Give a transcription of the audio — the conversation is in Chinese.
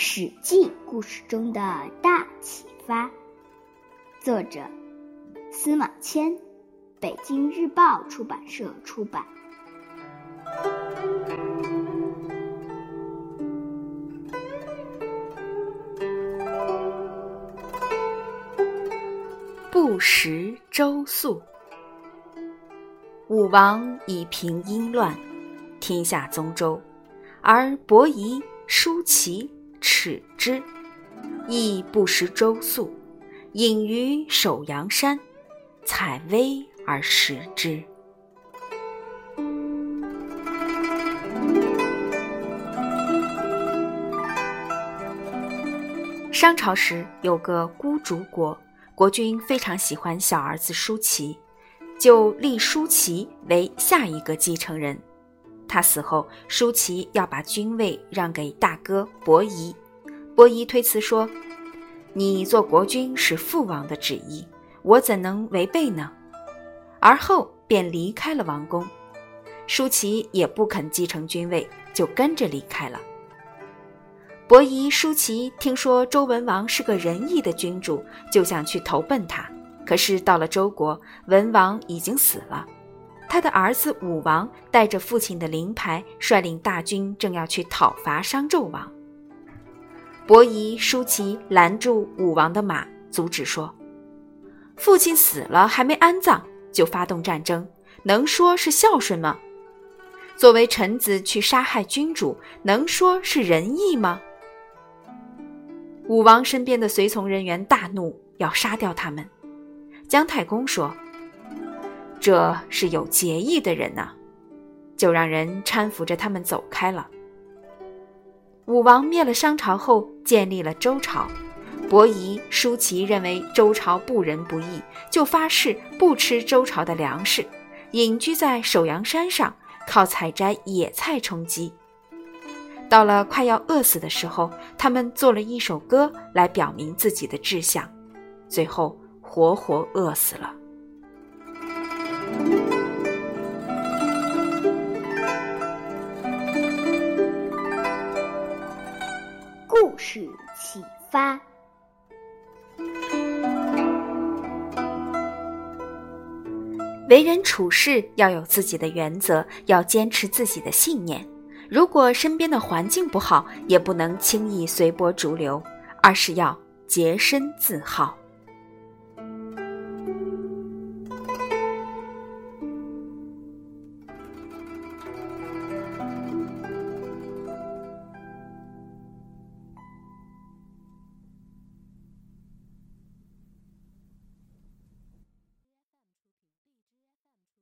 史记》故事中的大启发，作者司马迁，北京日报出版社出版。不食周粟。武王以平殷乱，天下宗周，而伯夷、叔齐耻之，亦不食周粟，隐于首阳山，采薇而食之。商朝时有个孤竹国，国君非常喜欢小儿子舒淇。就立舒淇为下一个继承人。他死后，舒淇要把君位让给大哥伯夷。伯夷推辞说：“你做国君是父王的旨意，我怎能违背呢？”而后便离开了王宫。舒淇也不肯继承君位，就跟着离开了。伯夷、舒淇听说周文王是个仁义的君主，就想去投奔他。可是到了周国，文王已经死了，他的儿子武王带着父亲的灵牌，率领大军正要去讨伐商纣王。伯夷、叔齐拦住武王的马，阻止说：“父亲死了还没安葬，就发动战争，能说是孝顺吗？作为臣子去杀害君主，能说是仁义吗？”武王身边的随从人员大怒，要杀掉他们。姜太公说：“这是有节义的人呐，就让人搀扶着他们走开了。”武王灭了商朝后，建立了周朝。伯夷、叔齐认为周朝不仁不义，就发誓不吃周朝的粮食，隐居在首阳山上，靠采摘野菜充饥。到了快要饿死的时候，他们做了一首歌来表明自己的志向，最后。活活饿死了。是启发：为人处事要有自己的原则，要坚持自己的信念。如果身边的环境不好，也不能轻易随波逐流，而是要洁身自好。